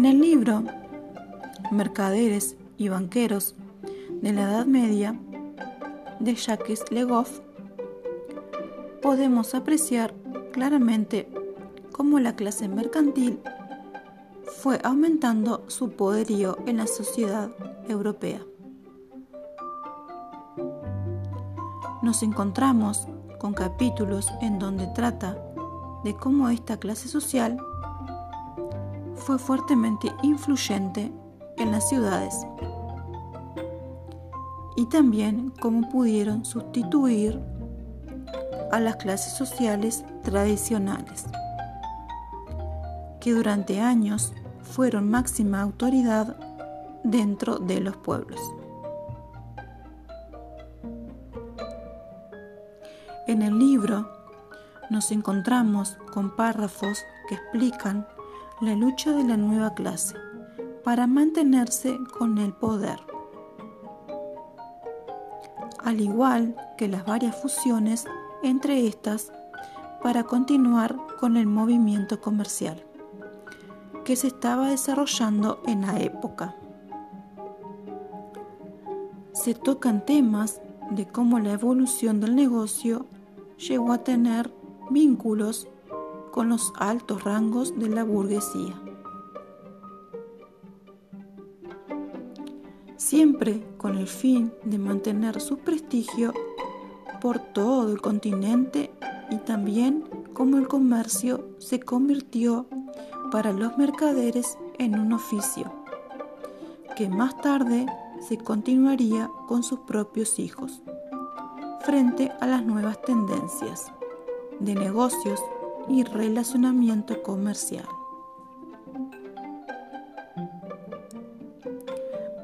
En el libro Mercaderes y banqueros de la Edad Media de Jacques Legoff podemos apreciar claramente cómo la clase mercantil fue aumentando su poderío en la sociedad europea. Nos encontramos con capítulos en donde trata de cómo esta clase social fue fuertemente influyente en las ciudades y también cómo pudieron sustituir a las clases sociales tradicionales, que durante años fueron máxima autoridad dentro de los pueblos. En el libro nos encontramos con párrafos que explican la lucha de la nueva clase para mantenerse con el poder, al igual que las varias fusiones entre estas para continuar con el movimiento comercial que se estaba desarrollando en la época. Se tocan temas de cómo la evolución del negocio llegó a tener vínculos con los altos rangos de la burguesía. Siempre con el fin de mantener su prestigio por todo el continente y también cómo el comercio se convirtió para los mercaderes en un oficio, que más tarde se continuaría con sus propios hijos, frente a las nuevas tendencias de negocios y relacionamiento comercial.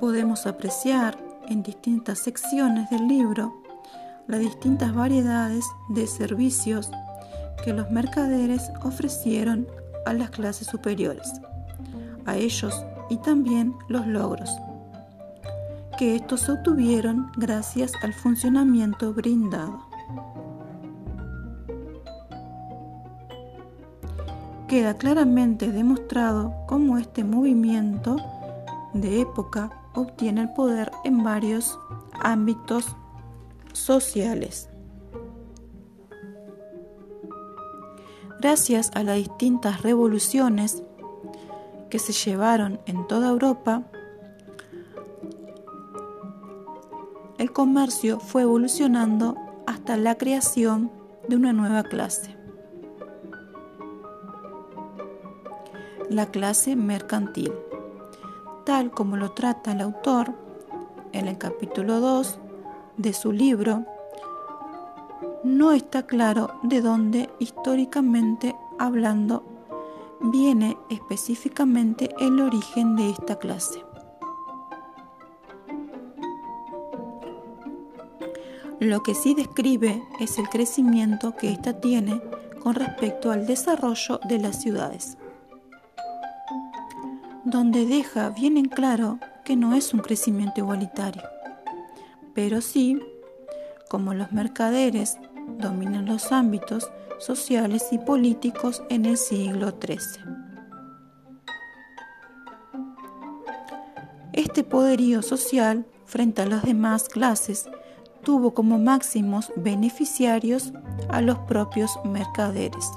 Podemos apreciar en distintas secciones del libro las distintas variedades de servicios que los mercaderes ofrecieron a las clases superiores, a ellos y también los logros que estos obtuvieron gracias al funcionamiento brindado. Queda claramente demostrado cómo este movimiento de época obtiene el poder en varios ámbitos sociales. Gracias a las distintas revoluciones que se llevaron en toda Europa, el comercio fue evolucionando hasta la creación de una nueva clase, la clase mercantil, tal como lo trata el autor en el capítulo 2 de su libro no está claro de dónde históricamente hablando viene específicamente el origen de esta clase. Lo que sí describe es el crecimiento que ésta tiene con respecto al desarrollo de las ciudades, donde deja bien en claro que no es un crecimiento igualitario, pero sí, como los mercaderes dominan los ámbitos sociales y políticos en el siglo XIII. Este poderío social frente a las demás clases tuvo como máximos beneficiarios a los propios mercaderes,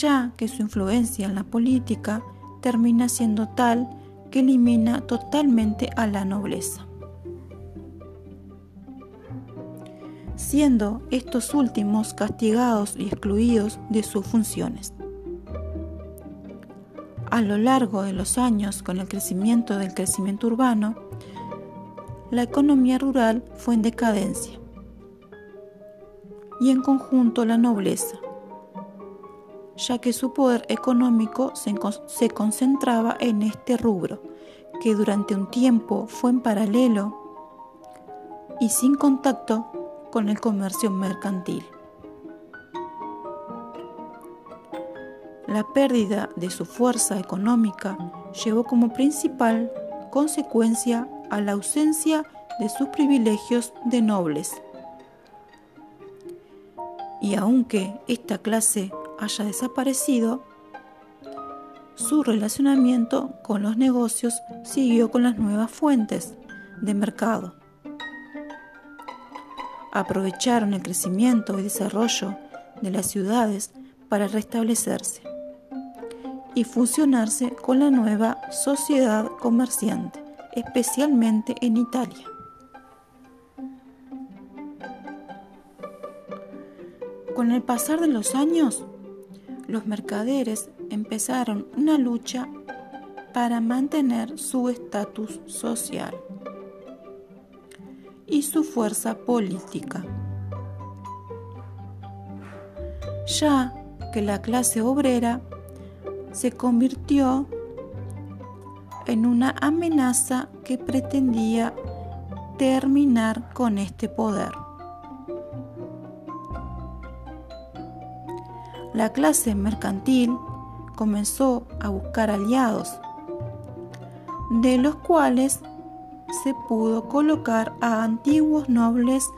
ya que su influencia en la política termina siendo tal que elimina totalmente a la nobleza. siendo estos últimos castigados y excluidos de sus funciones. A lo largo de los años, con el crecimiento del crecimiento urbano, la economía rural fue en decadencia y en conjunto la nobleza, ya que su poder económico se, concentraba en este rubro, que durante un tiempo fue en paralelo y sin contacto con el comercio mercantil. La pérdida de su fuerza económica llevó como principal consecuencia a la ausencia de sus privilegios de nobles. Y aunque esta clase haya desaparecido, su relacionamiento con los negocios siguió con las nuevas fuentes de mercado. Aprovecharon el crecimiento y desarrollo de las ciudades para restablecerse y fusionarse con la nueva sociedad comerciante, especialmente en Italia. Con el pasar de los años, los mercaderes empezaron una lucha para mantener su estatus social y su fuerza política. Ya que la clase obrera se convirtió en una amenaza que pretendía terminar con este poder. La clase mercantil comenzó a buscar aliados, de los cuales se pudo colocar a antiguos nobles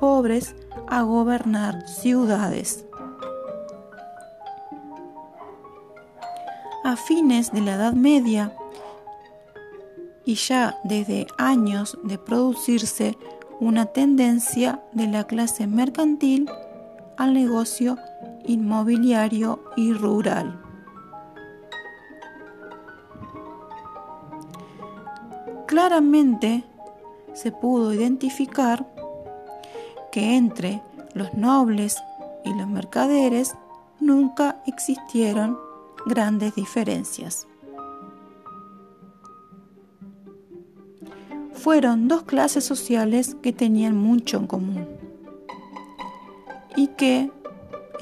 pobres a gobernar ciudades. A fines de la Edad Media y ya desde años de producirse una tendencia de la clase mercantil al negocio inmobiliario y rural. Claramente se pudo identificar que entre los nobles y los mercaderes nunca existieron grandes diferencias. Fueron dos clases sociales que tenían mucho en común y que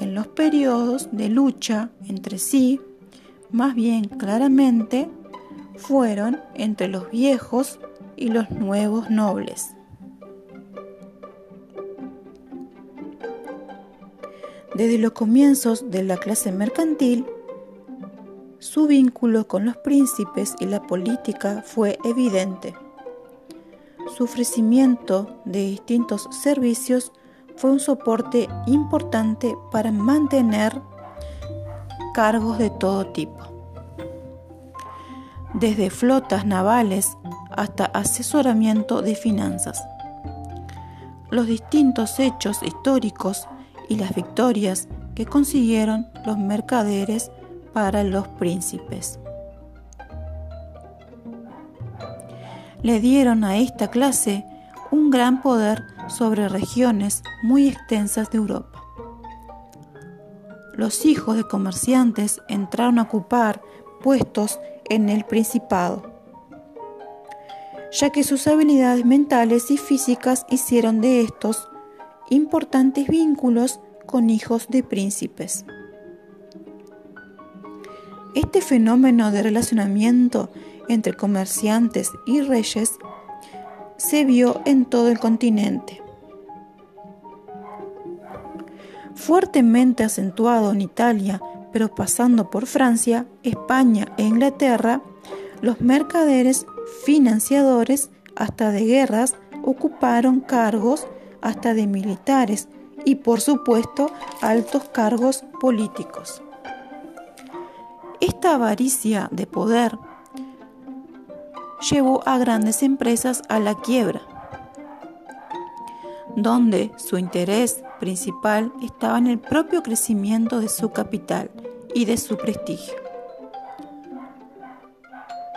en los periodos de lucha entre sí, más bien claramente, fueron entre los viejos y los nuevos nobles. Desde los comienzos de la clase mercantil, su vínculo con los príncipes y la política fue evidente. Su ofrecimiento de distintos servicios fue un soporte importante para mantener cargos de todo tipo, desde flotas navales hasta asesoramiento de finanzas. Los distintos hechos históricos y las victorias que consiguieron los mercaderes para los príncipes. Le dieron a esta clase un gran poder sobre regiones muy extensas de Europa. Los hijos de comerciantes entraron a ocupar puestos en el Principado, ya que sus habilidades mentales y físicas hicieron de estos importantes vínculos con hijos de príncipes. Este fenómeno de relacionamiento entre comerciantes y reyes se vio en todo el continente. Fuertemente acentuado en Italia, pero pasando por Francia, España e Inglaterra, los mercaderes financiadores hasta de guerras ocuparon cargos hasta de militares y por supuesto altos cargos políticos. Esta avaricia de poder llevó a grandes empresas a la quiebra, donde su interés principal estaba en el propio crecimiento de su capital y de su prestigio.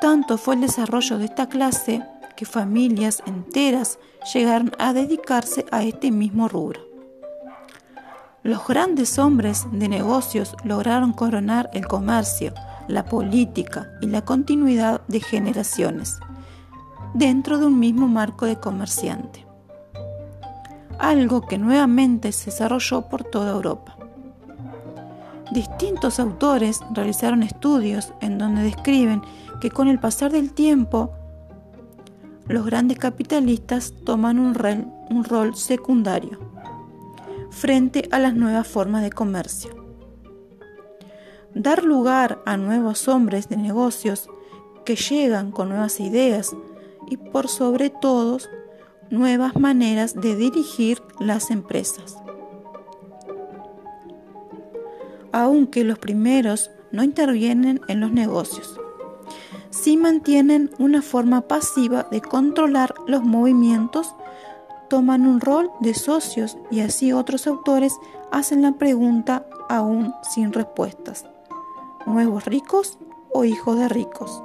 Tanto fue el desarrollo de esta clase que familias enteras llegaron a dedicarse a este mismo rubro. Los grandes hombres de negocios lograron coronar el comercio, la política y la continuidad de generaciones dentro de un mismo marco de comerciante. Algo que nuevamente se desarrolló por toda Europa. Distintos autores realizaron estudios en donde describen que con el pasar del tiempo los grandes capitalistas toman un rol, un rol secundario frente a las nuevas formas de comercio. Dar lugar a nuevos hombres de negocios que llegan con nuevas ideas y por sobre todo nuevas maneras de dirigir las empresas. aunque los primeros no intervienen en los negocios. Si mantienen una forma pasiva de controlar los movimientos, toman un rol de socios y así otros autores hacen la pregunta aún sin respuestas. ¿Nuevos ricos o hijos de ricos?